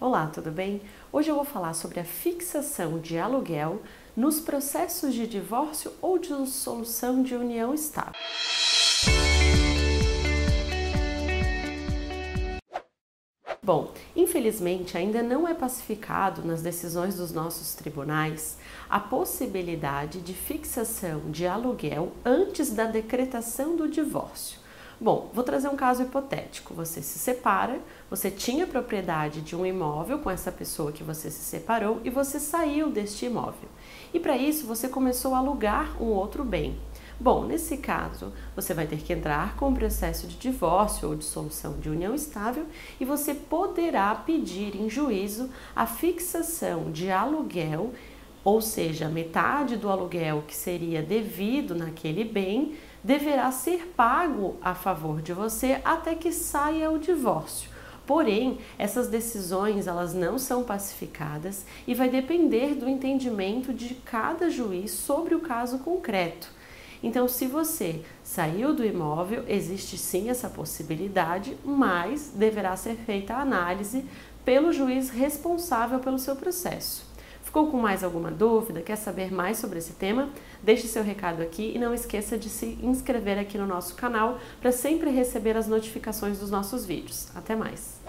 Olá, tudo bem? Hoje eu vou falar sobre a fixação de aluguel nos processos de divórcio ou de dissolução de união estável. Bom, infelizmente ainda não é pacificado nas decisões dos nossos tribunais a possibilidade de fixação de aluguel antes da decretação do divórcio. Bom, vou trazer um caso hipotético. Você se separa, você tinha propriedade de um imóvel com essa pessoa que você se separou e você saiu deste imóvel. E para isso você começou a alugar um outro bem. Bom, nesse caso, você vai ter que entrar com o processo de divórcio ou dissolução de união estável e você poderá pedir em juízo a fixação de aluguel, ou seja, metade do aluguel que seria devido naquele bem deverá ser pago a favor de você até que saia o divórcio. Porém, essas decisões elas não são pacificadas e vai depender do entendimento de cada juiz sobre o caso concreto. Então, se você saiu do imóvel, existe sim essa possibilidade, mas deverá ser feita a análise pelo juiz responsável pelo seu processo. Ficou com mais alguma dúvida? Quer saber mais sobre esse tema? Deixe seu recado aqui e não esqueça de se inscrever aqui no nosso canal para sempre receber as notificações dos nossos vídeos. Até mais!